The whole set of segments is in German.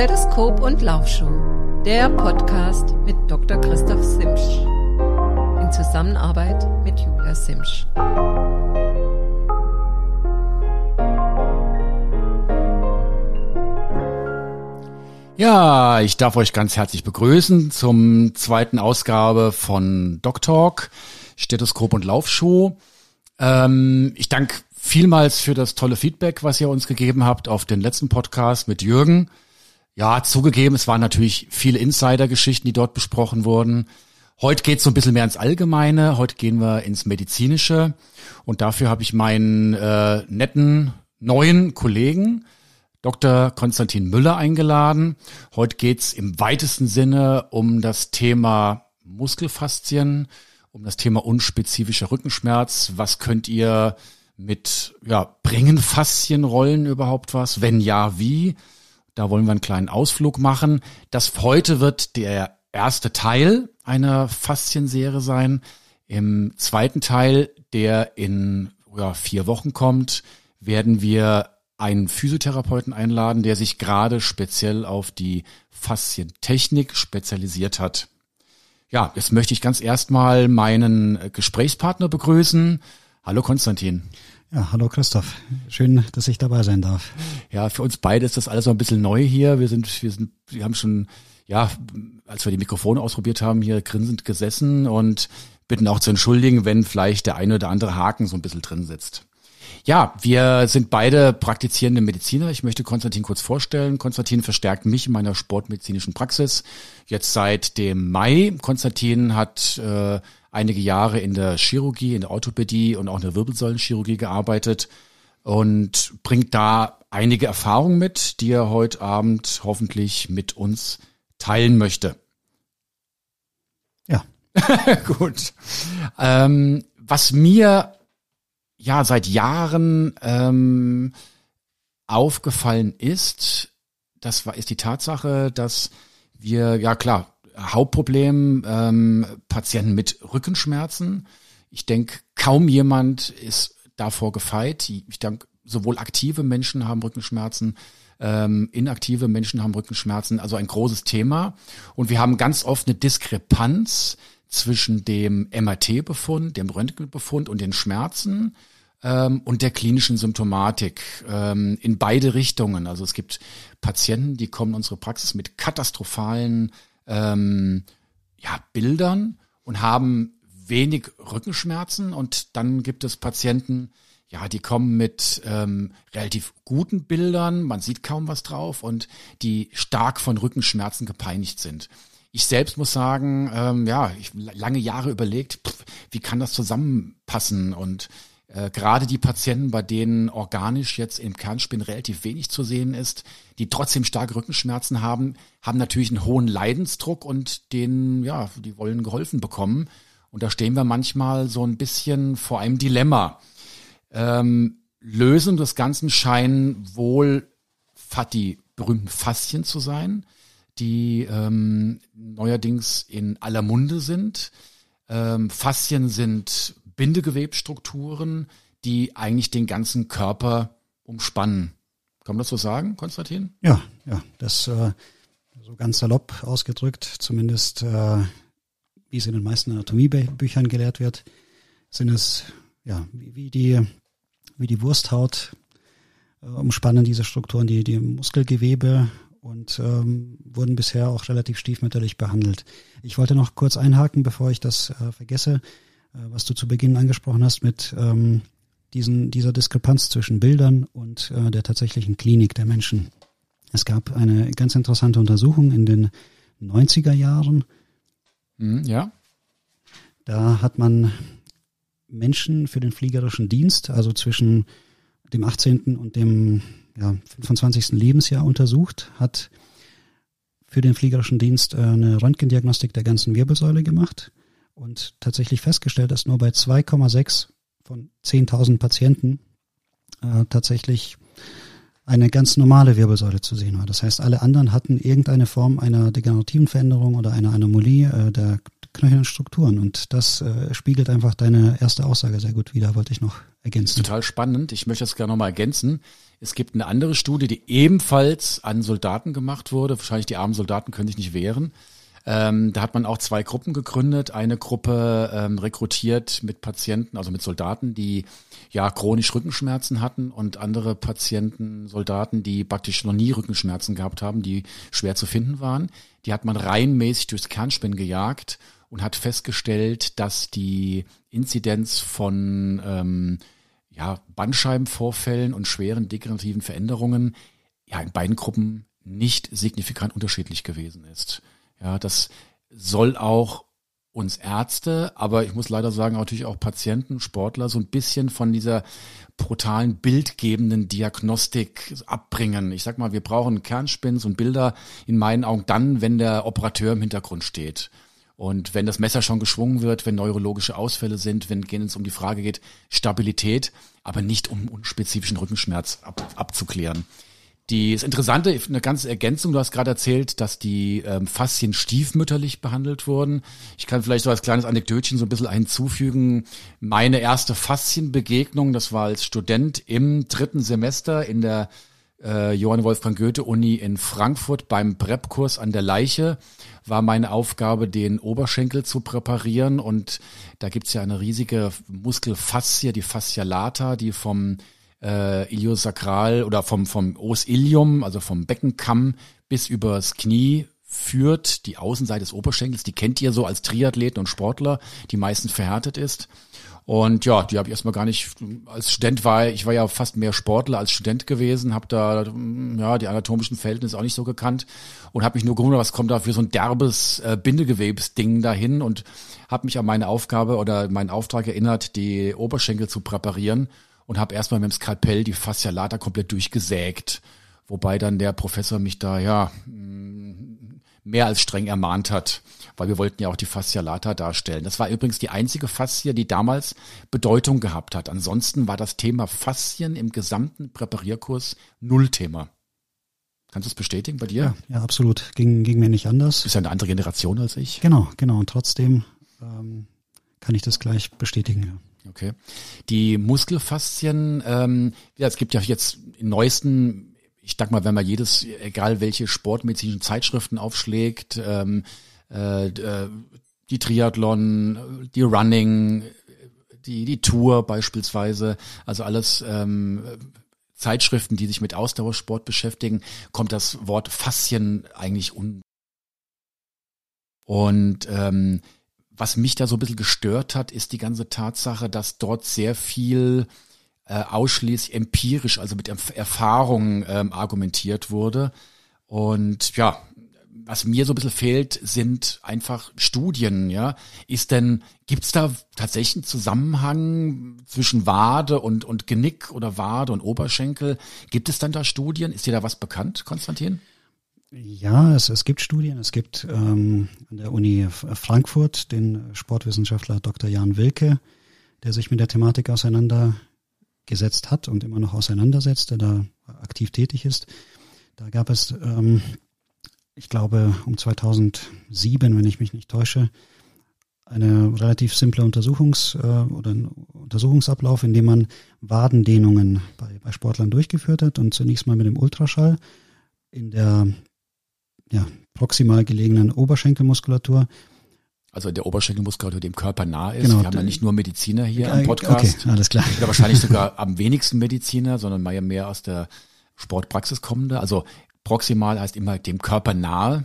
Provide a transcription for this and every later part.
Stethoskop und Laufschuh, der Podcast mit Dr. Christoph Simsch. In Zusammenarbeit mit Julia Simsch. Ja, ich darf euch ganz herzlich begrüßen zum zweiten Ausgabe von Doc Talk, Stethoskop und Laufschuh. Ähm, ich danke vielmals für das tolle Feedback, was ihr uns gegeben habt auf den letzten Podcast mit Jürgen. Ja, zugegeben, es waren natürlich viele Insider-Geschichten, die dort besprochen wurden. Heute geht es so ein bisschen mehr ins Allgemeine. Heute gehen wir ins Medizinische. Und dafür habe ich meinen äh, netten neuen Kollegen, Dr. Konstantin Müller eingeladen. Heute geht's im weitesten Sinne um das Thema Muskelfaszien, um das Thema unspezifischer Rückenschmerz. Was könnt ihr mit, ja, bringen Faszienrollen überhaupt was? Wenn ja, wie? Da wollen wir einen kleinen Ausflug machen. Das heute wird der erste Teil einer Faszienserie sein. Im zweiten Teil, der in ja, vier Wochen kommt, werden wir einen Physiotherapeuten einladen, der sich gerade speziell auf die Faszientechnik spezialisiert hat. Ja, jetzt möchte ich ganz erstmal meinen Gesprächspartner begrüßen. Hallo Konstantin. Ja, hallo Christoph. Schön, dass ich dabei sein darf. Ja, für uns beide ist das alles so ein bisschen neu hier. Wir sind, wir sind, wir haben schon, ja, als wir die Mikrofone ausprobiert haben, hier grinsend gesessen und bitten auch zu entschuldigen, wenn vielleicht der eine oder andere Haken so ein bisschen drin sitzt. Ja, wir sind beide praktizierende Mediziner. Ich möchte Konstantin kurz vorstellen. Konstantin verstärkt mich in meiner sportmedizinischen Praxis jetzt seit dem Mai. Konstantin hat äh, einige Jahre in der Chirurgie, in der Orthopädie und auch in der Wirbelsäulenchirurgie gearbeitet und bringt da einige Erfahrungen mit, die er heute Abend hoffentlich mit uns teilen möchte. Ja. Gut. Ähm, was mir ja seit Jahren ähm, aufgefallen ist, das war ist die Tatsache, dass wir ja klar Hauptproblem ähm, Patienten mit Rückenschmerzen. Ich denke, kaum jemand ist davor gefeit. Ich denke, sowohl aktive Menschen haben Rückenschmerzen, ähm, inaktive Menschen haben Rückenschmerzen, also ein großes Thema. Und wir haben ganz oft eine Diskrepanz zwischen dem MRT-Befund, dem Röntgenbefund und den Schmerzen ähm, und der klinischen Symptomatik ähm, in beide Richtungen. Also es gibt Patienten, die kommen in unsere Praxis mit katastrophalen ähm, ja, Bildern und haben wenig Rückenschmerzen. Und dann gibt es Patienten, ja, die kommen mit ähm, relativ guten Bildern, man sieht kaum was drauf und die stark von Rückenschmerzen gepeinigt sind. Ich selbst muss sagen, ähm, ja, ich lange Jahre überlegt, pff, wie kann das zusammenpassen? Und äh, gerade die Patienten, bei denen organisch jetzt im Kernspin relativ wenig zu sehen ist, die trotzdem starke Rückenschmerzen haben, haben natürlich einen hohen Leidensdruck und denen, ja, die wollen geholfen bekommen. Und da stehen wir manchmal so ein bisschen vor einem Dilemma. Ähm, Lösung des Ganzen scheinen wohl die berühmten Faszien zu sein, die ähm, neuerdings in aller Munde sind. Ähm, Faszien sind Bindegewebstrukturen, die eigentlich den ganzen Körper umspannen. Kann man das so sagen, Konstantin? Ja, ja, das äh, so ganz salopp ausgedrückt, zumindest äh, wie es in den meisten Anatomiebüchern gelehrt wird, sind es ja wie, wie die wie die Wursthaut äh, umspannen diese Strukturen die die Muskelgewebe und ähm, wurden bisher auch relativ stiefmütterlich behandelt. Ich wollte noch kurz einhaken, bevor ich das äh, vergesse. Äh, was du zu Beginn angesprochen hast mit ähm, diesen, dieser Diskrepanz zwischen Bildern und äh, der tatsächlichen Klinik der Menschen. Es gab eine ganz interessante Untersuchung in den 90er Jahren. Mhm, ja. Da hat man Menschen für den fliegerischen Dienst, also zwischen dem 18. und dem ja, 25. Lebensjahr untersucht, hat für den fliegerischen Dienst äh, eine Röntgendiagnostik der ganzen Wirbelsäule gemacht und tatsächlich festgestellt, dass nur bei 2,6 von 10.000 Patienten äh, tatsächlich eine ganz normale Wirbelsäule zu sehen war. Das heißt, alle anderen hatten irgendeine Form einer degenerativen Veränderung oder einer Anomalie äh, der knöchernen Strukturen. Und das äh, spiegelt einfach deine erste Aussage sehr gut wider, wollte ich noch ergänzen. Total spannend. Ich möchte das gerne nochmal ergänzen. Es gibt eine andere Studie, die ebenfalls an Soldaten gemacht wurde. Wahrscheinlich die armen Soldaten können sich nicht wehren. Ähm, da hat man auch zwei Gruppen gegründet. Eine Gruppe ähm, rekrutiert mit Patienten, also mit Soldaten, die ja chronisch Rückenschmerzen hatten und andere Patienten, Soldaten, die praktisch noch nie Rückenschmerzen gehabt haben, die schwer zu finden waren. Die hat man reihenmäßig durchs Kernspin gejagt und hat festgestellt, dass die Inzidenz von ähm, ja, Bandscheibenvorfällen und schweren degenerativen Veränderungen ja in beiden Gruppen nicht signifikant unterschiedlich gewesen ist. Ja, das soll auch uns Ärzte, aber ich muss leider sagen, natürlich auch Patienten, Sportler so ein bisschen von dieser brutalen, bildgebenden Diagnostik abbringen. Ich sag mal, wir brauchen Kernspins und Bilder in meinen Augen dann, wenn der Operateur im Hintergrund steht. Und wenn das Messer schon geschwungen wird, wenn neurologische Ausfälle sind, wenn es um die Frage geht, Stabilität, aber nicht um unspezifischen Rückenschmerz ab, abzuklären. Die, das Interessante, eine ganze Ergänzung, du hast gerade erzählt, dass die ähm, Faszien stiefmütterlich behandelt wurden. Ich kann vielleicht so als kleines Anekdötchen so ein bisschen hinzufügen. Meine erste Faszienbegegnung, das war als Student im dritten Semester in der äh, Johann Wolfgang Goethe Uni in Frankfurt beim Prep-Kurs an der Leiche war meine Aufgabe, den Oberschenkel zu präparieren. Und da gibt's ja eine riesige Muskelfaszie, die Fascia lata, die vom äh, Iliosakral oder vom, vom Os Ilium, also vom Beckenkamm bis übers Knie führt, die Außenseite des Oberschenkels, die kennt ihr so als Triathleten und Sportler, die meistens verhärtet ist. Und ja, die habe ich erstmal gar nicht, als Student war ich war ja fast mehr Sportler als Student gewesen, habe da ja die anatomischen Verhältnisse auch nicht so gekannt und habe mich nur gewundert, was kommt da für so ein derbes äh, Bindegewebsding dahin und habe mich an meine Aufgabe oder meinen Auftrag erinnert, die Oberschenkel zu präparieren und habe erstmal mit dem Skalpell die Fascia lata komplett durchgesägt. Wobei dann der Professor mich da ja mm, mehr als streng ermahnt hat, weil wir wollten ja auch die Fascia lata darstellen. Das war übrigens die einzige Faszie, die damals Bedeutung gehabt hat. Ansonsten war das Thema Faszien im gesamten Präparierkurs Nullthema. Kannst du es bestätigen bei dir? Ja, ja, absolut. Ging, ging mir nicht anders. Du bist ja eine andere Generation als ich. Genau, genau. Und trotzdem ähm, kann ich das gleich bestätigen. Ja. Okay. Die Muskelfaszien, ähm, ja, es gibt ja jetzt in neuesten, ich sag mal, wenn man jedes, egal welche sportmedizinischen Zeitschriften aufschlägt, ähm, äh, äh die Triathlon, die Running, die, die Tour beispielsweise, also alles ähm, Zeitschriften, die sich mit Ausdauersport beschäftigen, kommt das Wort Faszien eigentlich un. Und ähm, was mich da so ein bisschen gestört hat, ist die ganze Tatsache, dass dort sehr viel äh, ausschließlich empirisch, also mit Erfahrung ähm, argumentiert wurde. Und ja, was mir so ein bisschen fehlt, sind einfach Studien, ja. Ist denn, gibt's da tatsächlich einen Zusammenhang zwischen Wade und, und Genick oder Wade und Oberschenkel? Gibt es dann da Studien? Ist dir da was bekannt, Konstantin? Ja, es, es gibt Studien. Es gibt ähm, an der Uni Frankfurt den Sportwissenschaftler Dr. Jan Wilke, der sich mit der Thematik auseinandergesetzt hat und immer noch auseinandersetzt, der da aktiv tätig ist. Da gab es, ähm, ich glaube, um 2007, wenn ich mich nicht täusche, eine relativ simple Untersuchungs- äh, oder Untersuchungsablauf, in dem man Wadendehnungen bei, bei Sportlern durchgeführt hat und zunächst mal mit dem Ultraschall in der ja, proximal gelegenen Oberschenkelmuskulatur. Also der Oberschenkelmuskulatur, dem Körper nah ist. Genau. Wir haben ja nicht nur Mediziner hier äh, am Podcast. Okay, alles klar. Oder wahrscheinlich sogar am wenigsten Mediziner, sondern mehr, mehr aus der Sportpraxis kommende. Also proximal heißt immer dem Körper nahe.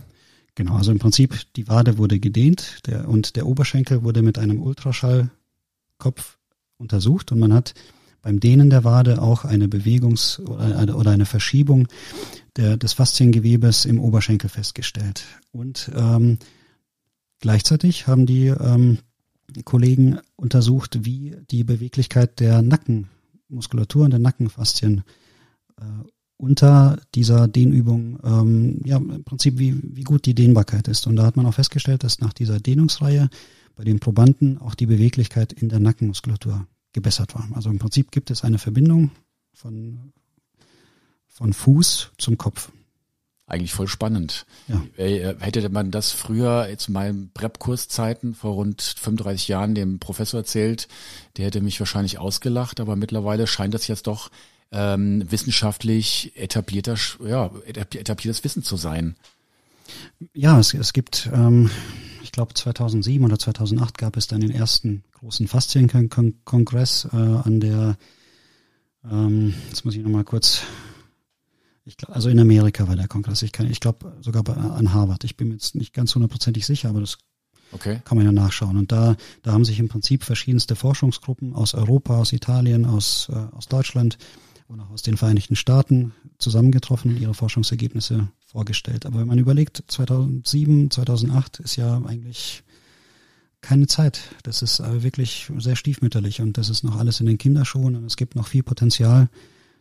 Genau, also im Prinzip die Wade wurde gedehnt der, und der Oberschenkel wurde mit einem Ultraschallkopf untersucht und man hat beim Dehnen der Wade auch eine Bewegungs- oder eine Verschiebung der, des Fasziengewebes im Oberschenkel festgestellt. Und ähm, gleichzeitig haben die ähm, Kollegen untersucht, wie die Beweglichkeit der Nackenmuskulatur und der Nackenfaszien äh, unter dieser Dehnübung, ähm, ja, im Prinzip wie, wie gut die Dehnbarkeit ist. Und da hat man auch festgestellt, dass nach dieser Dehnungsreihe bei den Probanden auch die Beweglichkeit in der Nackenmuskulatur gebessert war. Also im Prinzip gibt es eine Verbindung von von Fuß zum Kopf. Eigentlich voll spannend. Ja. Äh, Hätte man das früher in meinen Prep-Kurszeiten vor rund 35 Jahren dem Professor erzählt, der hätte mich wahrscheinlich ausgelacht, aber mittlerweile scheint das jetzt doch ähm, wissenschaftlich etablierter, ja, etabliertes Wissen zu sein. Ja, es, es gibt, ähm, glaube 2007 oder 2008 gab es dann den ersten großen Faszienkongress äh, an der, ähm, jetzt muss ich nochmal kurz ich glaub, also in Amerika war der Kongress. Ich, kann, ich glaube sogar bei, an Harvard. Ich bin mir jetzt nicht ganz hundertprozentig sicher, aber das okay. kann man ja nachschauen. Und da, da haben sich im Prinzip verschiedenste Forschungsgruppen aus Europa, aus Italien, aus, äh, aus Deutschland und auch aus den Vereinigten Staaten zusammengetroffen und ihre Forschungsergebnisse vorgestellt. Aber wenn man überlegt, 2007, 2008 ist ja eigentlich keine Zeit. Das ist wirklich sehr stiefmütterlich und das ist noch alles in den Kinderschuhen und es gibt noch viel Potenzial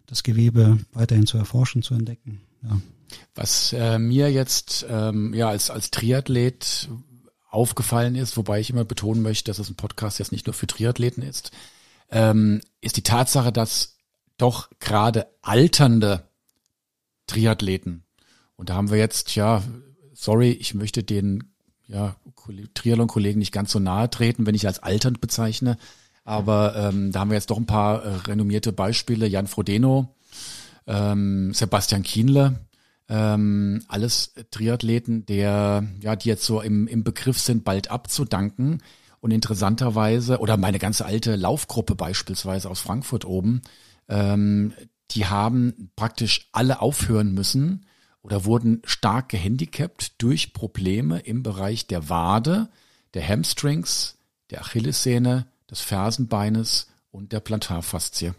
das Gewebe weiterhin zu erforschen, zu entdecken. Ja. Was äh, mir jetzt ähm, ja als als Triathlet aufgefallen ist, wobei ich immer betonen möchte, dass es ein Podcast jetzt nicht nur für Triathleten ist, ähm, ist die Tatsache, dass doch gerade alternde Triathleten und da haben wir jetzt ja, sorry, ich möchte den ja Triathlon-Kollegen nicht ganz so nahe treten, wenn ich als alternd bezeichne, aber ähm, da haben wir jetzt doch ein paar äh, renommierte Beispiele. Jan Frodeno, ähm, Sebastian Kienle, ähm, alles Triathleten, der, ja, die jetzt so im, im Begriff sind, bald abzudanken. Und interessanterweise, oder meine ganze alte Laufgruppe beispielsweise aus Frankfurt oben, ähm, die haben praktisch alle aufhören müssen oder wurden stark gehandicapt durch Probleme im Bereich der Wade, der Hamstrings, der Achillessehne des Fersenbeines und der Plantarfaszie.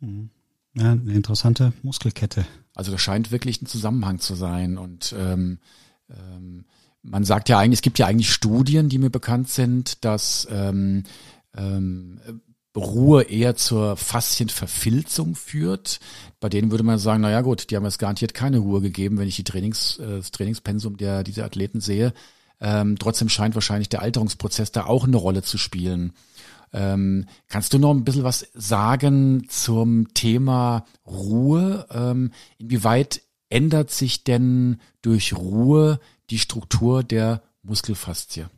Mhm. Ja, eine interessante Muskelkette. Also da scheint wirklich ein Zusammenhang zu sein. Und ähm, ähm, man sagt ja eigentlich, es gibt ja eigentlich Studien, die mir bekannt sind, dass ähm, ähm, Ruhe eher zur Faszienverfilzung führt. Bei denen würde man sagen, na ja gut, die haben jetzt garantiert keine Ruhe gegeben, wenn ich die Trainings, äh, das Trainingspensum der dieser Athleten sehe. Ähm, trotzdem scheint wahrscheinlich der Alterungsprozess da auch eine Rolle zu spielen. Ähm, kannst du noch ein bisschen was sagen zum Thema Ruhe? Ähm, inwieweit ändert sich denn durch Ruhe die Struktur der Muskelfaszie?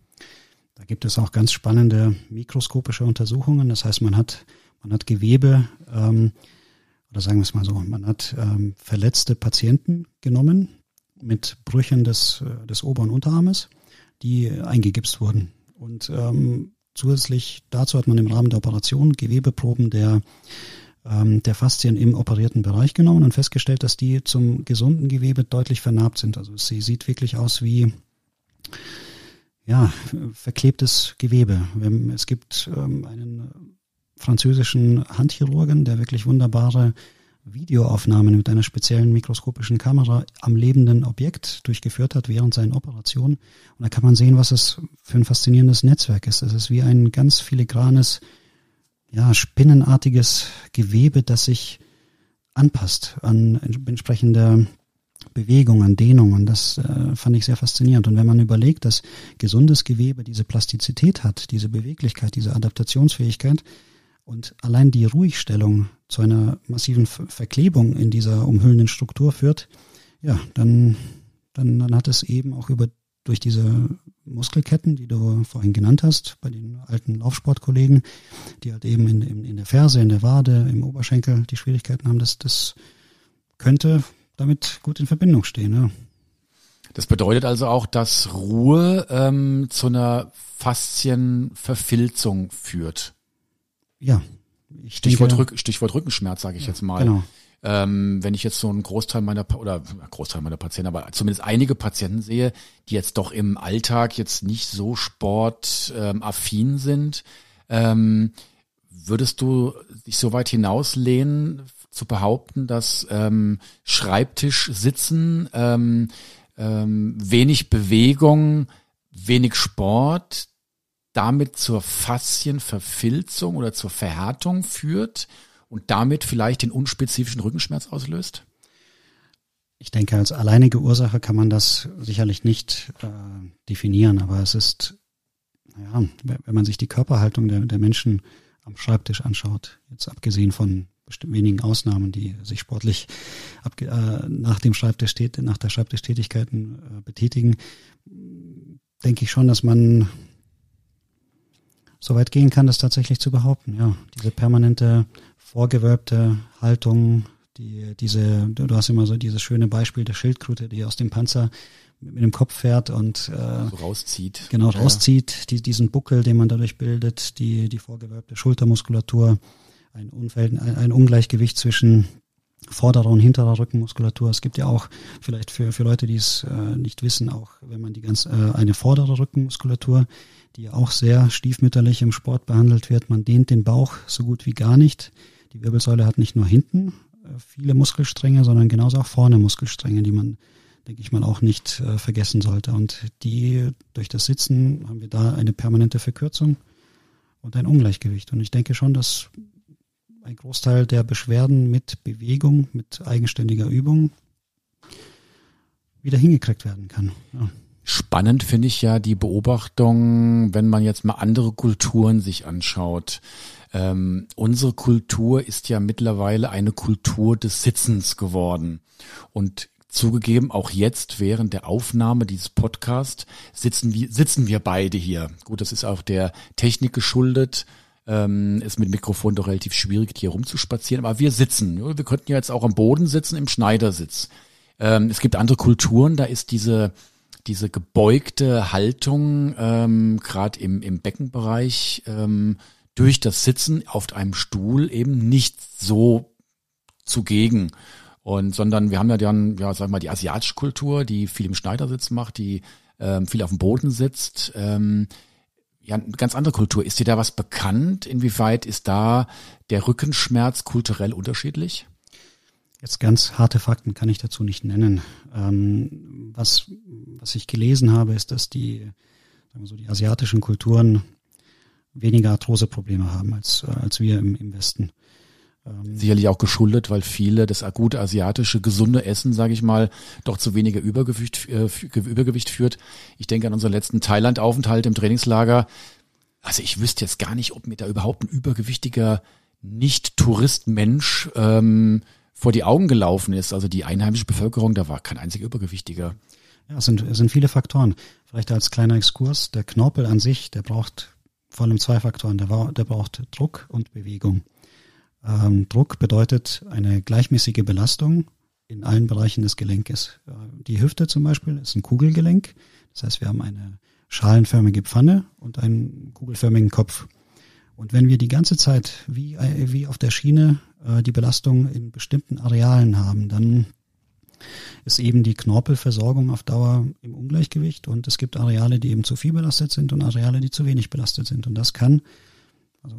Da gibt es auch ganz spannende mikroskopische Untersuchungen. Das heißt, man hat, man hat Gewebe, ähm, oder sagen wir es mal so, man hat ähm, verletzte Patienten genommen mit Brüchen des, äh, des oberen Unterarmes die eingegipst wurden. Und ähm, zusätzlich dazu hat man im Rahmen der Operation Gewebeproben der ähm, der Faszien im operierten Bereich genommen und festgestellt, dass die zum gesunden Gewebe deutlich vernarbt sind. Also sie sieht wirklich aus wie ja, verklebtes Gewebe. Es gibt ähm, einen französischen Handchirurgen, der wirklich wunderbare Videoaufnahmen mit einer speziellen mikroskopischen Kamera am lebenden Objekt durchgeführt hat während seinen Operationen. Und da kann man sehen, was es für ein faszinierendes Netzwerk ist. Es ist wie ein ganz filigranes, ja, spinnenartiges Gewebe, das sich anpasst an entsprechende Bewegungen, Dehnungen. Das äh, fand ich sehr faszinierend. Und wenn man überlegt, dass gesundes Gewebe diese Plastizität hat, diese Beweglichkeit, diese Adaptationsfähigkeit, und allein die Ruhigstellung zu einer massiven Verklebung in dieser umhüllenden Struktur führt, ja, dann, dann, dann hat es eben auch über durch diese Muskelketten, die du vorhin genannt hast, bei den alten Laufsportkollegen, die halt eben in, in, in der Ferse, in der Wade, im Oberschenkel die Schwierigkeiten haben, das, das könnte damit gut in Verbindung stehen. Ja. Das bedeutet also auch, dass Ruhe ähm, zu einer Faszienverfilzung führt. Ja. Stichwort, denke, Rück, Stichwort Rückenschmerz, sage ich ja, jetzt mal. Genau. Ähm, wenn ich jetzt so einen Großteil meiner oder Großteil meiner Patienten, aber zumindest einige Patienten sehe, die jetzt doch im Alltag jetzt nicht so sportaffin ähm, sind, ähm, würdest du dich so weit hinauslehnen, zu behaupten, dass ähm, Schreibtisch sitzen, ähm, ähm, wenig Bewegung, wenig Sport damit zur Faszienverfilzung oder zur Verhärtung führt und damit vielleicht den unspezifischen Rückenschmerz auslöst? Ich denke, als alleinige Ursache kann man das sicherlich nicht äh, definieren, aber es ist, naja, wenn man sich die Körperhaltung der, der Menschen am Schreibtisch anschaut, jetzt abgesehen von bestimmt wenigen Ausnahmen, die sich sportlich ab, äh, nach dem Schreibtisch nach der Schreibtischtätigkeiten äh, betätigen, denke ich schon, dass man so weit gehen kann, das tatsächlich zu behaupten. Ja, diese permanente vorgewölbte Haltung, die diese, du hast immer so dieses schöne Beispiel der Schildkröte, die aus dem Panzer mit dem Kopf fährt und äh, so rauszieht. Genau, rauszieht, die, diesen Buckel, den man dadurch bildet, die, die vorgewölbte Schultermuskulatur, ein, Unverhältnis, ein, Ungleichgewicht zwischen vorderer und hinterer Rückenmuskulatur. Es gibt ja auch vielleicht für, für Leute, die es äh, nicht wissen, auch wenn man die ganz äh, eine vordere Rückenmuskulatur, die ja auch sehr stiefmütterlich im Sport behandelt wird, man dehnt den Bauch so gut wie gar nicht. Die Wirbelsäule hat nicht nur hinten äh, viele Muskelstränge, sondern genauso auch vorne Muskelstränge, die man, denke ich mal, auch nicht äh, vergessen sollte. Und die durch das Sitzen haben wir da eine permanente Verkürzung und ein Ungleichgewicht. Und ich denke schon, dass ein Großteil der Beschwerden mit Bewegung, mit eigenständiger Übung wieder hingekriegt werden kann. Ja. Spannend finde ich ja die Beobachtung, wenn man jetzt mal andere Kulturen sich anschaut. Ähm, unsere Kultur ist ja mittlerweile eine Kultur des Sitzens geworden. Und zugegeben, auch jetzt während der Aufnahme dieses Podcasts sitzen wir, sitzen wir beide hier. Gut, das ist auch der Technik geschuldet ähm, ist mit Mikrofon doch relativ schwierig, hier rumzuspazieren. Aber wir sitzen. Wir könnten ja jetzt auch am Boden sitzen, im Schneidersitz. Ähm, es gibt andere Kulturen, da ist diese diese gebeugte Haltung, ähm, gerade im, im Beckenbereich, ähm, durch das Sitzen auf einem Stuhl eben nicht so zugegen. Und sondern wir haben ja dann, ja, wir mal, die asiatische Kultur, die viel im Schneidersitz macht, die ähm, viel auf dem Boden sitzt. Ähm, ja, eine ganz andere Kultur. Ist dir da was bekannt? Inwieweit ist da der Rückenschmerz kulturell unterschiedlich? Jetzt ganz harte Fakten kann ich dazu nicht nennen. Ähm, was, was ich gelesen habe, ist, dass die, sagen wir so, die asiatischen Kulturen weniger Arthroseprobleme haben als, als wir im, im Westen. Ähm, Sicherlich auch geschuldet, weil viele das gute asiatische gesunde Essen, sage ich mal, doch zu weniger Übergewicht, äh, Übergewicht führt. Ich denke an unseren letzten Thailand-Aufenthalt im Trainingslager. Also ich wüsste jetzt gar nicht, ob mir da überhaupt ein übergewichtiger Nicht-Tourist-Mensch ähm, vor die Augen gelaufen ist. Also die einheimische Bevölkerung, da war kein einziger Übergewichtiger. Ja, es sind, es sind viele Faktoren. Vielleicht als kleiner Exkurs, der Knorpel an sich, der braucht vor allem zwei Faktoren. Der, der braucht Druck und Bewegung. Ähm, Druck bedeutet eine gleichmäßige Belastung in allen Bereichen des Gelenkes. Äh, die Hüfte zum Beispiel ist ein Kugelgelenk. Das heißt, wir haben eine schalenförmige Pfanne und einen kugelförmigen Kopf. Und wenn wir die ganze Zeit wie, äh, wie auf der Schiene äh, die Belastung in bestimmten Arealen haben, dann ist eben die Knorpelversorgung auf Dauer im Ungleichgewicht und es gibt Areale, die eben zu viel belastet sind und Areale, die zu wenig belastet sind. Und das kann, also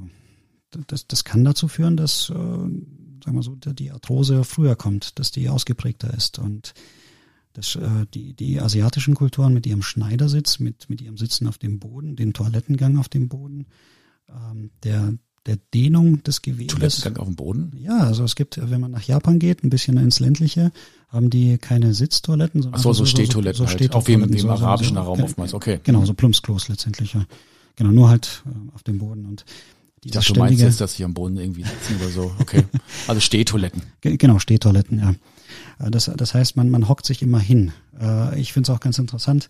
das, das kann dazu führen, dass, äh, sagen wir so, die Arthrose früher kommt, dass die ausgeprägter ist. Und das, äh, die, die asiatischen Kulturen mit ihrem Schneidersitz, mit, mit ihrem Sitzen auf dem Boden, den Toilettengang auf dem Boden, ähm, der, der Dehnung des Gewebes. Toilettengang auf dem Boden? Ja, also es gibt, wenn man nach Japan geht, ein bisschen ins ländliche, haben die keine Sitztoiletten, sondern Ach so, so, so Stehtoiletten, so, so, halt. Auch wie im, wie im arabischen Raum oftmals, okay. Genau, so Plumpsklos letztendlich, ja. Genau, nur halt äh, auf dem Boden und ich dachte, du meinst jetzt, dass sie am Boden irgendwie sitzen oder so. Okay. Also Stehtoiletten. Genau, Stehtoiletten, ja. Äh, das, das heißt, man, man hockt sich immer hin. Äh, ich finde es auch ganz interessant,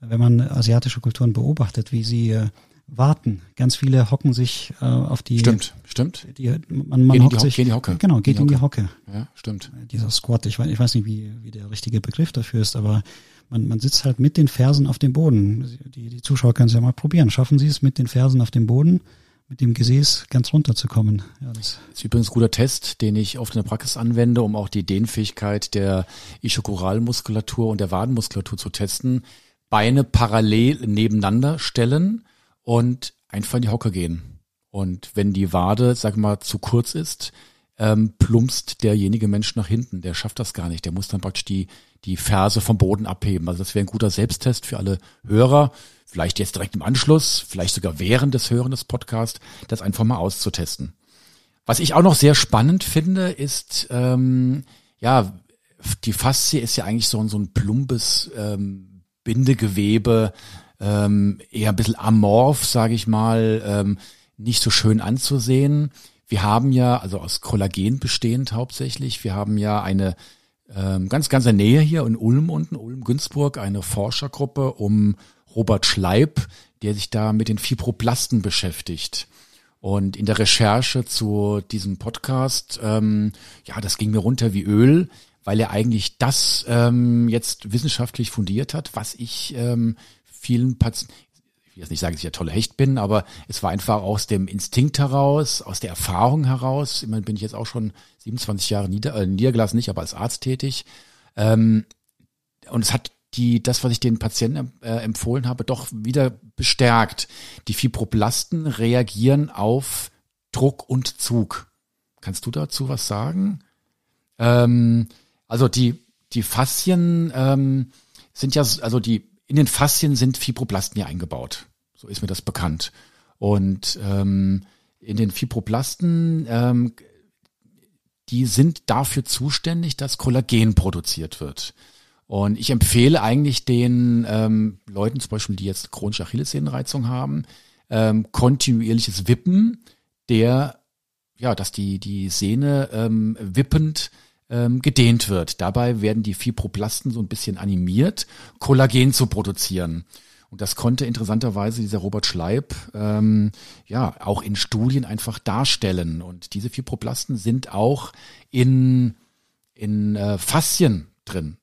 wenn man asiatische Kulturen beobachtet, wie sie äh, warten. Ganz viele hocken sich auf die. Stimmt, stimmt. Die, man man hockt sich, geht in die Hocke. Genau, geht in die, Hocke. Ja, stimmt. Dieser Squat, ich weiß, ich weiß nicht, wie, wie der richtige Begriff dafür ist, aber man, man sitzt halt mit den Fersen auf dem Boden. Die, die Zuschauer können es ja mal probieren. Schaffen Sie es mit den Fersen auf dem Boden? Mit dem Gesäß ganz runterzukommen. Ja, das ist übrigens ein guter Test, den ich oft in der Praxis anwende, um auch die Dehnfähigkeit der Ischokoralmuskulatur und der Wadenmuskulatur zu testen. Beine parallel nebeneinander stellen und einfach in die Hocke gehen. Und wenn die Wade, sag mal, zu kurz ist, ähm, plumpst derjenige Mensch nach hinten. Der schafft das gar nicht. Der muss dann praktisch die, die Ferse vom Boden abheben. Also das wäre ein guter Selbsttest für alle Hörer vielleicht jetzt direkt im Anschluss, vielleicht sogar während des Hören des Podcasts, das einfach mal auszutesten. Was ich auch noch sehr spannend finde, ist, ähm, ja, die Faszie ist ja eigentlich so, so ein plumpes ähm, Bindegewebe, ähm, eher ein bisschen amorph, sage ich mal, ähm, nicht so schön anzusehen. wir haben ja, also aus Kollagen bestehend hauptsächlich, wir haben ja eine ganz, ganz in der Nähe hier in Ulm unten, Ulm-Günzburg, eine Forschergruppe um Robert Schleib, der sich da mit den Fibroplasten beschäftigt. Und in der Recherche zu diesem Podcast, ähm, ja, das ging mir runter wie Öl, weil er eigentlich das ähm, jetzt wissenschaftlich fundiert hat, was ich ähm, vielen Patienten, will jetzt nicht sagen, dass ich ja tolle Hecht bin, aber es war einfach aus dem Instinkt heraus, aus der Erfahrung heraus. Immerhin bin ich jetzt auch schon 27 Jahre nieder, äh, niedergelassen, nicht, aber als Arzt tätig. Ähm, und es hat die, das, was ich den Patienten äh, empfohlen habe, doch wieder bestärkt. Die Fibroblasten reagieren auf Druck und Zug. Kannst du dazu was sagen? Ähm, also die, die Faszien ähm, sind ja, also die in den Faszien sind Fibroblasten ja eingebaut. So ist mir das bekannt. Und ähm, in den Fibroblasten, ähm, die sind dafür zuständig, dass Kollagen produziert wird. Und ich empfehle eigentlich den ähm, Leuten, zum Beispiel, die jetzt chronische Achillessehnenreizung haben, ähm, kontinuierliches Wippen, der, ja, dass die, die Sehne ähm, wippend ähm, gedehnt wird. Dabei werden die Fibroblasten so ein bisschen animiert, Kollagen zu produzieren. Und das konnte interessanterweise dieser Robert Schleib ähm, ja auch in Studien einfach darstellen. Und diese Fibroblasten sind auch in, in äh, Faszien drin.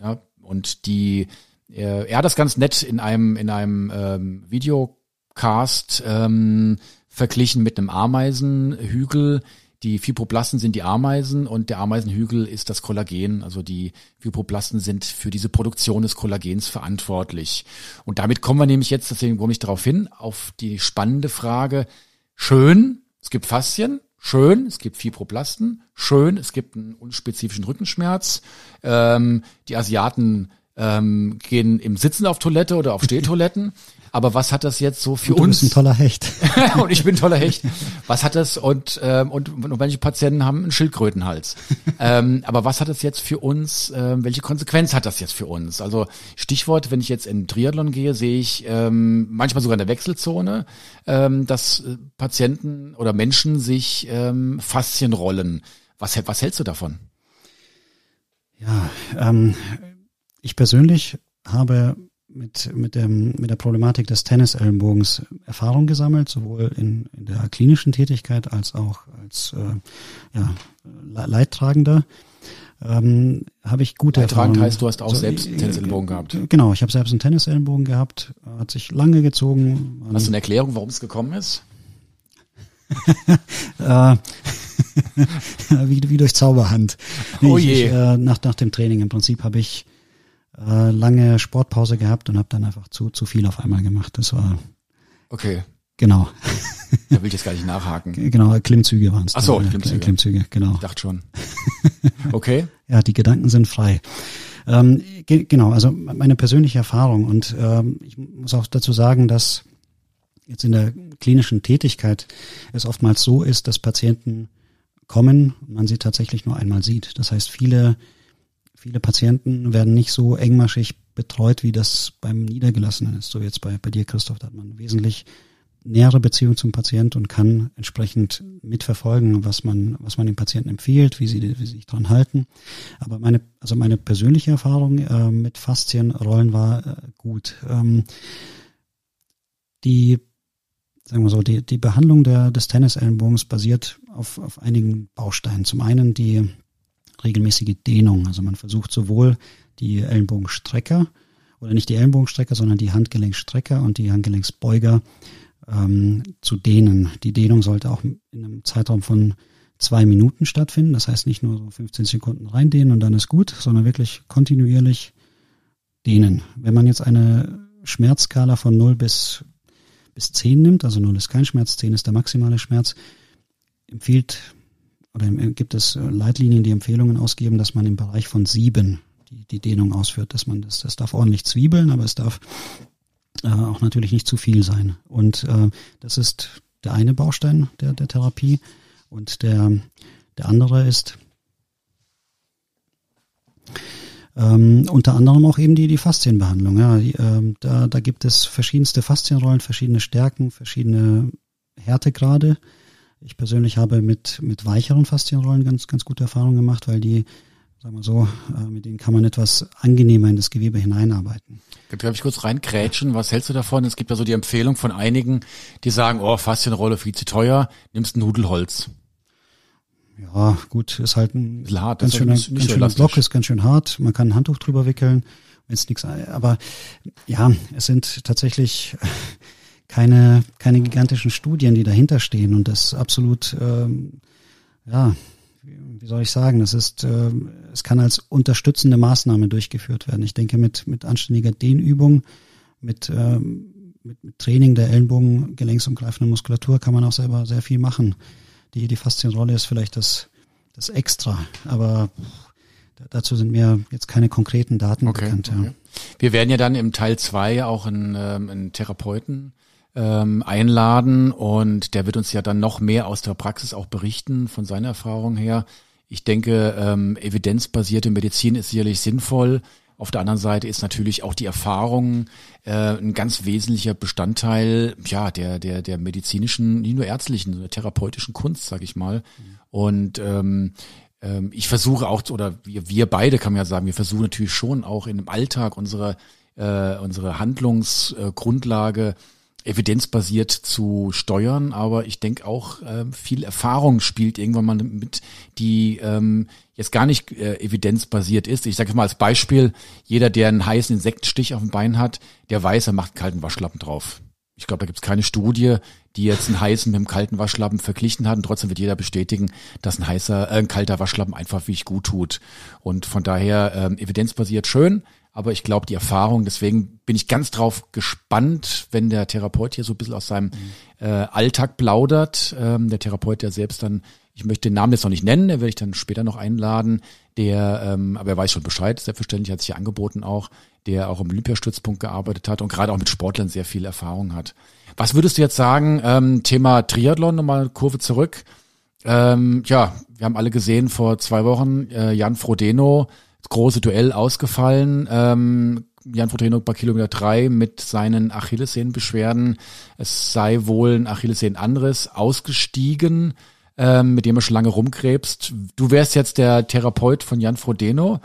Ja, und die, äh, er hat das ganz nett in einem, in einem ähm, Videocast ähm, verglichen mit einem Ameisenhügel, die Fibroblasten sind die Ameisen und der Ameisenhügel ist das Kollagen. Also die Fibroblasten sind für diese Produktion des Kollagens verantwortlich. Und damit kommen wir nämlich jetzt, deswegen komme ich darauf hin, auf die spannende Frage. Schön, es gibt Faszien, schön, es gibt Fibroblasten, schön, es gibt einen unspezifischen Rückenschmerz. Ähm, die Asiaten ähm, gehen im Sitzen auf Toilette oder auf Stehtoiletten. Aber was hat das jetzt so für und du uns? Bist ein toller Hecht. und ich bin ein toller Hecht. Was hat das und ähm, und, und manche Patienten haben einen Schildkrötenhals. ähm, aber was hat das jetzt für uns? Ähm, welche Konsequenz hat das jetzt für uns? Also Stichwort, wenn ich jetzt in Triathlon gehe, sehe ich ähm, manchmal sogar in der Wechselzone, ähm, dass äh, Patienten oder Menschen sich ähm, Faszien rollen. Was, was hältst du davon? Ja, ähm, ich persönlich habe mit, mit, dem, mit der Problematik des Tennisellenbogens Erfahrung gesammelt, sowohl in, in der klinischen Tätigkeit als auch als äh, ja, Leidtragender. Ähm, habe ich gute Leidtragend heißt, du hast auch so, selbst einen Tennisellenbogen gehabt. Genau, ich habe selbst einen Tennisellenbogen gehabt, hat sich lange gezogen. Hast du eine Erklärung, warum es gekommen ist? äh, wie, wie durch Zauberhand. Oh je. Ich, äh, nach, nach dem Training im Prinzip habe ich äh, lange Sportpause gehabt und habe dann einfach zu, zu viel auf einmal gemacht. Das war okay. Genau. Da will ich jetzt gar nicht nachhaken. Genau, Klimmzüge waren es. Ach so, Klimmzüge. Klimmzüge, genau. Ich dachte schon. Okay. ja, die Gedanken sind frei. Ähm, ge genau, also meine persönliche Erfahrung und ähm, ich muss auch dazu sagen, dass jetzt in der klinischen Tätigkeit es oftmals so ist, dass Patienten kommen und man sie tatsächlich nur einmal sieht. Das heißt, viele Viele Patienten werden nicht so engmaschig betreut, wie das beim Niedergelassenen ist. So jetzt bei, bei dir, Christoph, da hat man wesentlich nähere Beziehung zum Patient und kann entsprechend mitverfolgen, was man, was man dem Patienten empfiehlt, wie sie, wie sie sich dran halten. Aber meine, also meine persönliche Erfahrung äh, mit Faszienrollen war äh, gut. Ähm, die, sagen wir so, die, die Behandlung der, des Tennisellenbogens basiert auf, auf einigen Bausteinen. Zum einen die, regelmäßige Dehnung. Also man versucht sowohl die Ellenbogenstrecker oder nicht die Ellenbogenstrecker, sondern die Handgelenkstrecker und die Handgelenksbeuger ähm, zu dehnen. Die Dehnung sollte auch in einem Zeitraum von zwei Minuten stattfinden. Das heißt nicht nur so 15 Sekunden reindehnen und dann ist gut, sondern wirklich kontinuierlich dehnen. Wenn man jetzt eine Schmerzskala von 0 bis, bis 10 nimmt, also 0 ist kein Schmerz, 10 ist der maximale Schmerz, empfiehlt oder gibt es äh, Leitlinien, die Empfehlungen ausgeben, dass man im Bereich von sieben die, die Dehnung ausführt, dass man das, das darf ordentlich zwiebeln, aber es darf äh, auch natürlich nicht zu viel sein. Und äh, das ist der eine Baustein der, der Therapie. Und der, der andere ist ähm, unter anderem auch eben die, die Faszienbehandlung. Ja, die, ähm, da, da gibt es verschiedenste Faszienrollen, verschiedene Stärken, verschiedene Härtegrade Ich persönlich habe mit, mit weicheren Faszienrollen ganz, ganz gute Erfahrungen gemacht, weil die, sagen wir so, äh, mit denen kann man etwas angenehmer in das Gewebe hineinarbeiten. Darf ich kurz reinkrätschen? Was hältst du davon? Es gibt ja so die Empfehlung von einigen, die sagen, oh, Faszienrolle viel zu teuer, nimmst Nudelholz. Ja, gut, ist halt ein hart, ganz schöner, ganz schöner Block, ist ganz schön hart. Man kann ein Handtuch drüber wickeln, wenn es nichts. Aber ja, es sind tatsächlich keine keine gigantischen Studien, die dahinter stehen und das absolut ähm, ja wie soll ich sagen, das ist, äh, es kann als unterstützende Maßnahme durchgeführt werden. Ich denke, mit, mit anständiger Dehnübung, mit, ähm, mit, mit Training der Ellenbogen, gelenksumgreifenden Muskulatur kann man auch selber sehr viel machen. Die, die Faszienrolle ist vielleicht das, das Extra, aber dazu sind mir jetzt keine konkreten Daten okay, bekannt. Ja. Okay. Wir werden ja dann im Teil zwei auch einen, ähm, einen Therapeuten ähm, einladen und der wird uns ja dann noch mehr aus der Praxis auch berichten von seiner Erfahrung her. Ich denke, ähm, evidenzbasierte Medizin ist sicherlich sinnvoll. Auf der anderen Seite ist natürlich auch die Erfahrung äh, ein ganz wesentlicher Bestandteil ja der der der medizinischen, nicht nur ärztlichen, der therapeutischen Kunst, sag ich mal. Mhm. Und ähm, ähm, ich versuche auch oder wir wir beide kann man ja sagen, wir versuchen natürlich schon auch in dem Alltag unsere äh, unsere Handlungsgrundlage evidenzbasiert zu steuern, aber ich denke auch äh, viel Erfahrung spielt irgendwann mal mit, die ähm, jetzt gar nicht äh, evidenzbasiert ist. Ich sage mal als Beispiel, jeder, der einen heißen Insektenstich auf dem Bein hat, der weiß, er macht kalten Waschlappen drauf. Ich glaube, da gibt es keine Studie, die jetzt einen heißen mit einem kalten Waschlappen verglichen hat und trotzdem wird jeder bestätigen, dass ein heißer, äh, ein kalter Waschlappen einfach wie ich gut tut. Und von daher ähm, evidenzbasiert schön, aber ich glaube, die Erfahrung, deswegen bin ich ganz drauf gespannt, wenn der Therapeut hier so ein bisschen aus seinem mhm. äh, Alltag plaudert. Ähm, der Therapeut, der selbst dann, ich möchte den Namen jetzt noch nicht nennen, der werde ich dann später noch einladen, der, ähm, aber er weiß schon Bescheid, selbstverständlich hat sich ja angeboten auch, der auch im Olympiastützpunkt gearbeitet hat und gerade auch mit Sportlern sehr viel Erfahrung hat. Was würdest du jetzt sagen, ähm, Thema Triathlon, nochmal Kurve zurück. Ähm, ja, wir haben alle gesehen vor zwei Wochen, äh, Jan Frodeno, große Duell ausgefallen. Ähm, Jan Frodeno bei Kilometer drei mit seinen Achillessehnenbeschwerden. Es sei wohl ein Achillessehnenanriss ausgestiegen, ähm, mit dem er schon lange rumkrebst. Du wärst jetzt der Therapeut von Jan Frodeno.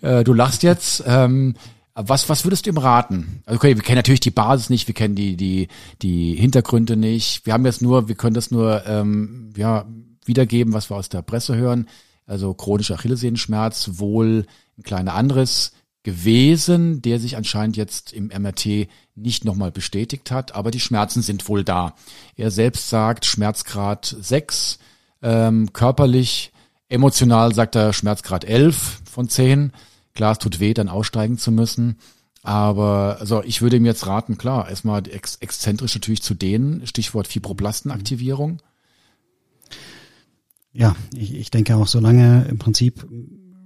Äh, du lachst jetzt. Ähm, was, was würdest du ihm raten? Also okay, wir kennen natürlich die Basis nicht, wir kennen die, die, die Hintergründe nicht. Wir haben jetzt nur, wir können das nur ähm, ja, wiedergeben, was wir aus der Presse hören. Also chronischer Achillessehnenschmerz, wohl ein kleiner Anriss gewesen, der sich anscheinend jetzt im MRT nicht nochmal bestätigt hat, aber die Schmerzen sind wohl da. Er selbst sagt Schmerzgrad 6, ähm, körperlich, emotional sagt er Schmerzgrad 11 von 10. Klar, es tut weh, dann aussteigen zu müssen. Aber also ich würde ihm jetzt raten, klar, erstmal ex exzentrisch natürlich zu dehnen, Stichwort Fibroblastenaktivierung. Ja, ich, ich denke auch, solange im Prinzip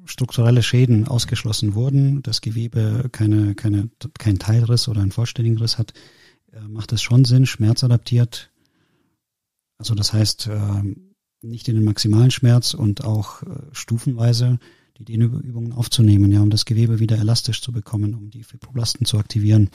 strukturelle Schäden ausgeschlossen wurden, das Gewebe keine, keine, kein Teilriss oder einen vollständigen Riss hat, äh, macht es schon Sinn, schmerzadaptiert. Also das heißt, äh, nicht in den maximalen Schmerz und auch äh, stufenweise die Dehnübungen aufzunehmen, ja, um das Gewebe wieder elastisch zu bekommen, um die Fibroblasten zu aktivieren.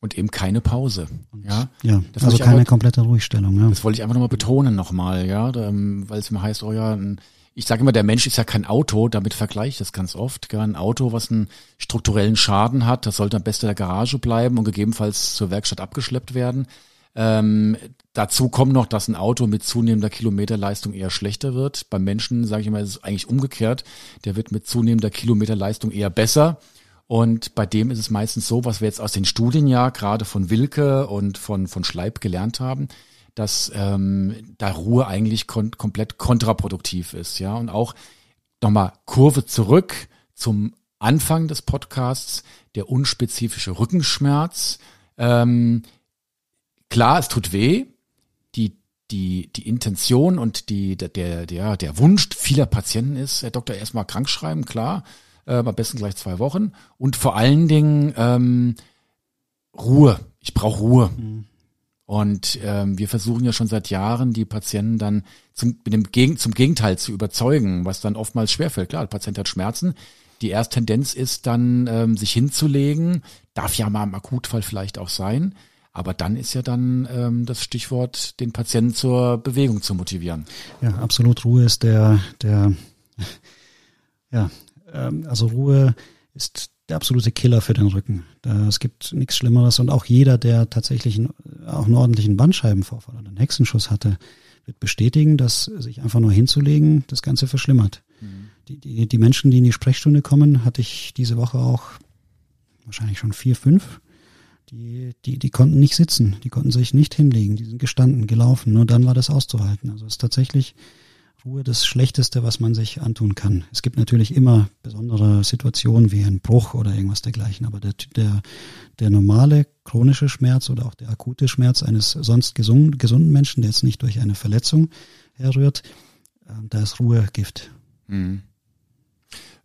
Und eben keine Pause. Ja, ja das also keine aber, komplette Ruhigstellung. Ja. Das wollte ich einfach nochmal betonen nochmal, ja, weil es immer heißt, oh ja, ein ich sage immer, der Mensch ist ja kein Auto, damit vergleiche ich das ganz oft. Ein Auto, was einen strukturellen Schaden hat, das sollte am besten in der Garage bleiben und gegebenenfalls zur Werkstatt abgeschleppt werden. Ähm, dazu kommt noch, dass ein Auto mit zunehmender Kilometerleistung eher schlechter wird. Beim Menschen, sage ich mal, ist es eigentlich umgekehrt. Der wird mit zunehmender Kilometerleistung eher besser. Und bei dem ist es meistens so, was wir jetzt aus den Studien ja gerade von Wilke und von, von Schleib gelernt haben, dass ähm, da Ruhe eigentlich kon komplett kontraproduktiv ist, ja. Und auch nochmal Kurve zurück zum Anfang des Podcasts, der unspezifische Rückenschmerz. Ähm, klar, es tut weh. Die, die, die Intention und die, der, der, der Wunsch vieler Patienten ist, Herr Doktor, erstmal krank schreiben, klar, äh, am besten gleich zwei Wochen. Und vor allen Dingen ähm, Ruhe. Ich brauche Ruhe. Mhm. Und ähm, wir versuchen ja schon seit Jahren, die Patienten dann zum, mit dem Gegen, zum Gegenteil zu überzeugen, was dann oftmals schwerfällt. Klar, der Patient hat Schmerzen. Die erste Tendenz ist dann, ähm, sich hinzulegen. Darf ja mal im Akutfall vielleicht auch sein. Aber dann ist ja dann ähm, das Stichwort, den Patienten zur Bewegung zu motivieren. Ja, absolut. Ruhe ist der, der, ja, ähm, also Ruhe ist der absolute Killer für den Rücken. Da, es gibt nichts Schlimmeres und auch jeder, der tatsächlich einen, auch einen ordentlichen Bandscheibenvorfall oder einen Hexenschuss hatte, wird bestätigen, dass sich einfach nur hinzulegen das Ganze verschlimmert. Mhm. Die, die, die Menschen, die in die Sprechstunde kommen, hatte ich diese Woche auch wahrscheinlich schon vier, fünf die, die, die konnten nicht sitzen, die konnten sich nicht hinlegen, die sind gestanden, gelaufen, nur dann war das auszuhalten. Also es ist tatsächlich Ruhe das Schlechteste, was man sich antun kann. Es gibt natürlich immer besondere Situationen wie ein Bruch oder irgendwas dergleichen, aber der, der, der normale chronische Schmerz oder auch der akute Schmerz eines sonst gesunden, gesunden Menschen, der jetzt nicht durch eine Verletzung herrührt, äh, da ist Ruhe Gift. Mhm.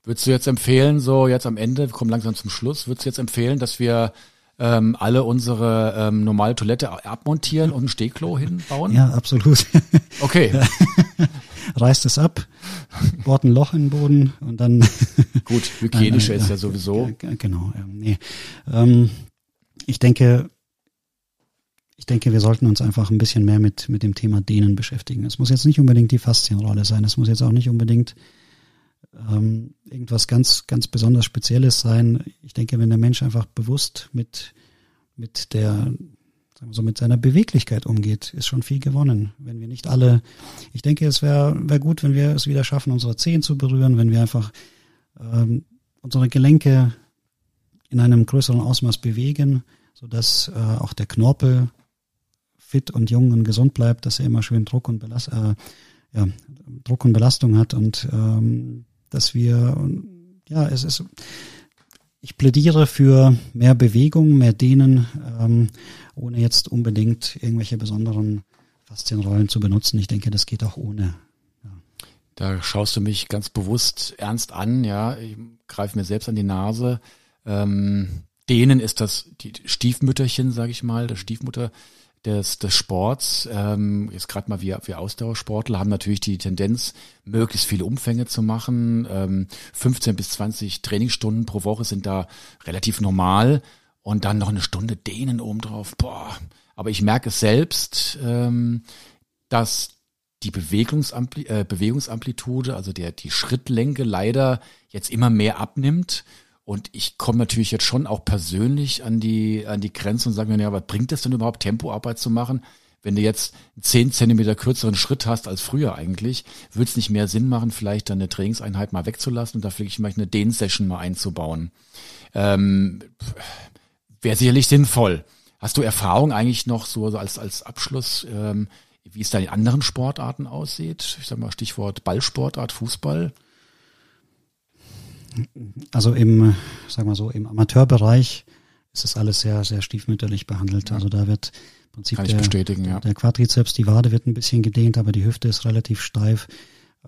Würdest du jetzt empfehlen, so jetzt am Ende, wir kommen langsam zum Schluss, würdest du jetzt empfehlen, dass wir ähm, alle unsere ähm, normale Toilette abmontieren und ein Stehklo hinbauen? Ja, absolut. Okay. Reißt es ab, bohrt ein Loch in den Boden und dann. Gut, hygienischer ist ja sowieso. Genau, nee. Ähm, ich denke, ich denke, wir sollten uns einfach ein bisschen mehr mit, mit dem Thema Dehnen beschäftigen. Es muss jetzt nicht unbedingt die Faszienrolle sein. Es muss jetzt auch nicht unbedingt ähm, irgendwas ganz, ganz besonders Spezielles sein. Ich denke, wenn der Mensch einfach bewusst mit, mit der, sagen wir so, mit seiner Beweglichkeit umgeht, ist schon viel gewonnen. Wenn wir nicht alle, ich denke, es wäre wär gut, wenn wir es wieder schaffen, unsere Zehen zu berühren, wenn wir einfach ähm, unsere Gelenke in einem größeren Ausmaß bewegen, so dass äh, auch der Knorpel fit und jung und gesund bleibt, dass er immer schön Druck und Belast äh, ja, Druck und Belastung hat und ähm, dass wir, ja, es ist, ich plädiere für mehr Bewegung, mehr Dehnen, ähm, ohne jetzt unbedingt irgendwelche besonderen Faszienrollen zu benutzen. Ich denke, das geht auch ohne. Ja. Da schaust du mich ganz bewusst ernst an, ja. Ich greife mir selbst an die Nase. Ähm, Dehnen ist das die Stiefmütterchen, sage ich mal, der Stiefmutter des, des Sports, ähm, jetzt gerade mal wir, wir Ausdauersportler haben natürlich die Tendenz, möglichst viele Umfänge zu machen. Ähm, 15 bis 20 Trainingsstunden pro Woche sind da relativ normal und dann noch eine Stunde Dehnen obendrauf. Boah, aber ich merke es selbst, ähm, dass die Bewegungsampli äh, Bewegungsamplitude, also der die Schrittlänge leider jetzt immer mehr abnimmt und ich komme natürlich jetzt schon auch persönlich an die, an die Grenze und sage mir, ja, was bringt es denn überhaupt, Tempoarbeit zu machen? Wenn du jetzt zehn Zentimeter kürzeren Schritt hast als früher eigentlich, würde es nicht mehr Sinn machen, vielleicht dann eine Trainingseinheit mal wegzulassen und da vielleicht mal eine Dehn-Session mal einzubauen. Ähm, Wäre sicherlich sinnvoll. Hast du Erfahrung eigentlich noch so als, als Abschluss, ähm, wie es da in anderen Sportarten aussieht? Ich sag mal Stichwort Ballsportart, Fußball. Also im, sagen wir so, im Amateurbereich ist das alles sehr, sehr stiefmütterlich behandelt. Also da wird im Prinzip der, ja. der Quadrizeps, die Wade wird ein bisschen gedehnt, aber die Hüfte ist relativ steif.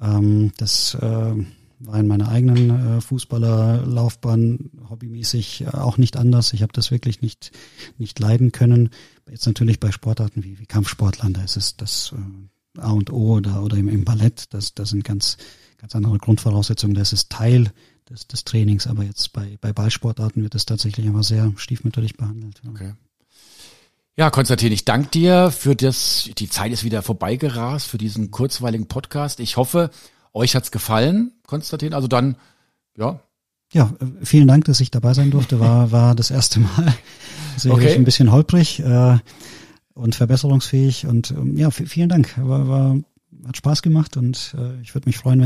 Ähm, das äh, war in meiner eigenen äh, Fußballerlaufbahn hobbymäßig äh, auch nicht anders. Ich habe das wirklich nicht nicht leiden können. Jetzt natürlich bei Sportarten wie, wie Kampfsportlern, da ist es das äh, A und O oder oder im, im Ballett, das das sind ganz ganz andere Grundvoraussetzungen. Das ist Teil des, des Trainings. Aber jetzt bei, bei Ballsportarten wird es tatsächlich einfach sehr stiefmütterlich behandelt. Ja. Okay. Ja, Konstantin, ich danke dir für das, die Zeit ist wieder vorbeigerast, für diesen kurzweiligen Podcast. Ich hoffe, euch hat's gefallen, Konstantin. Also dann, ja. Ja, vielen Dank, dass ich dabei sein durfte. War, war das erste Mal. Sicherlich okay. ein bisschen holprig äh, und verbesserungsfähig. Und ähm, ja, vielen Dank. War, war, hat Spaß gemacht und äh, ich würde mich freuen,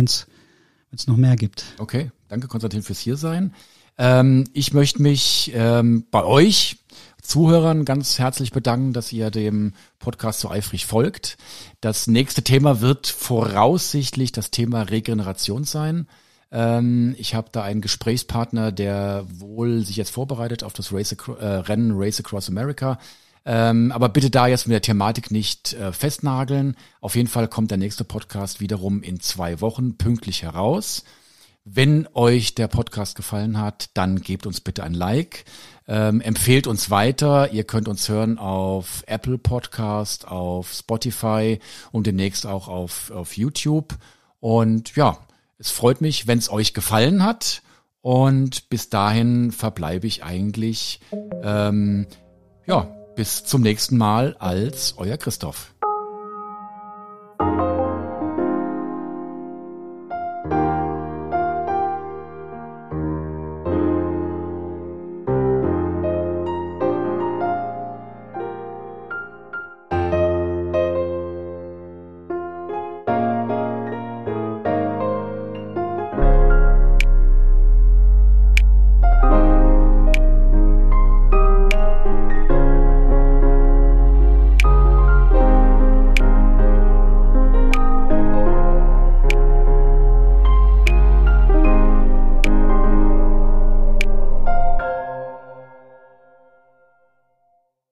wenn es noch mehr gibt. Okay, Danke, Konstantin, fürs Hiersein. Ähm, ich möchte mich ähm, bei euch Zuhörern ganz herzlich bedanken, dass ihr dem Podcast so eifrig folgt. Das nächste Thema wird voraussichtlich das Thema Regeneration sein. Ähm, ich habe da einen Gesprächspartner, der wohl sich jetzt vorbereitet auf das Race, äh, Rennen Race Across America. Ähm, aber bitte da jetzt mit der Thematik nicht äh, festnageln. Auf jeden Fall kommt der nächste Podcast wiederum in zwei Wochen pünktlich heraus. Wenn euch der Podcast gefallen hat, dann gebt uns bitte ein Like, ähm, empfehlt uns weiter. Ihr könnt uns hören auf Apple Podcast, auf Spotify und demnächst auch auf, auf YouTube. Und ja, es freut mich, wenn es euch gefallen hat. Und bis dahin verbleibe ich eigentlich, ähm, ja, bis zum nächsten Mal als euer Christoph.